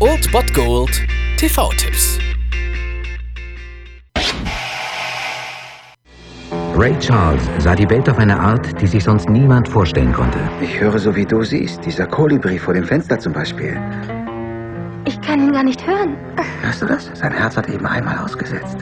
Old Bot Gold TV-Tipps. Ray Charles sah die Welt auf eine Art, die sich sonst niemand vorstellen konnte. Ich höre so, wie du siehst. Dieser Kolibri vor dem Fenster zum Beispiel. Ich kann ihn gar nicht hören. Hörst du das? Sein Herz hat eben einmal ausgesetzt.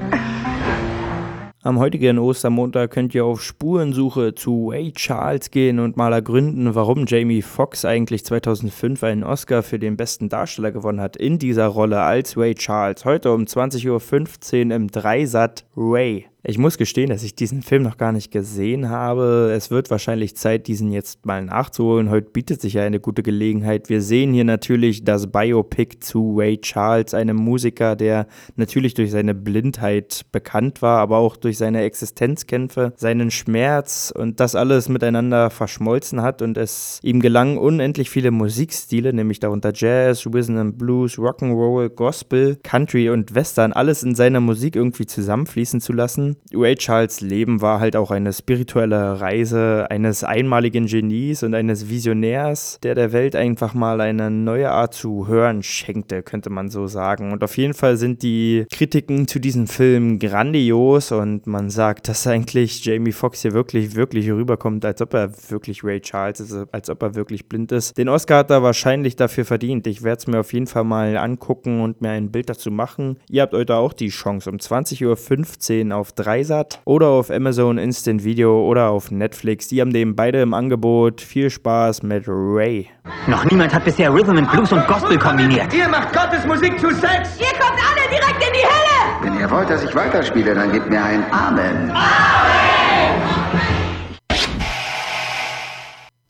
Am heutigen Ostermontag könnt ihr auf Spurensuche zu Ray Charles gehen und mal ergründen, warum Jamie Foxx eigentlich 2005 einen Oscar für den besten Darsteller gewonnen hat in dieser Rolle als Ray Charles. Heute um 20.15 Uhr im Dreisat Ray. Ich muss gestehen, dass ich diesen Film noch gar nicht gesehen habe. Es wird wahrscheinlich Zeit, diesen jetzt mal nachzuholen. Heute bietet sich ja eine gute Gelegenheit. Wir sehen hier natürlich das Biopic zu Ray Charles, einem Musiker, der natürlich durch seine Blindheit bekannt war, aber auch durch seine Existenzkämpfe, seinen Schmerz und das alles miteinander verschmolzen hat und es ihm gelang, unendlich viele Musikstile, nämlich darunter Jazz, Rhythm and Blues, Rock'n'Roll, Gospel, Country und Western, alles in seiner Musik irgendwie zusammenfließen zu lassen Ray Charles Leben war halt auch eine spirituelle Reise eines einmaligen Genies und eines Visionärs, der der Welt einfach mal eine neue Art zu hören schenkte, könnte man so sagen. Und auf jeden Fall sind die Kritiken zu diesem Film grandios und man sagt, dass eigentlich Jamie Foxx hier wirklich, wirklich rüberkommt, als ob er wirklich Ray Charles ist, als ob er wirklich blind ist. Den Oscar hat er wahrscheinlich dafür verdient. Ich werde es mir auf jeden Fall mal angucken und mir ein Bild dazu machen. Ihr habt heute auch die Chance, um 20.15 Uhr auf Dreisat oder auf Amazon Instant Video oder auf Netflix. Die haben dem beide im Angebot. Viel Spaß mit Ray. Noch niemand hat bisher Rhythm and Blues und Gospel kombiniert. Ihr macht Gottes Musik zu Sex! Ihr kommt alle direkt in die Hölle! Wenn ihr wollt, dass ich weiterspiele, dann gebt mir ein Amen.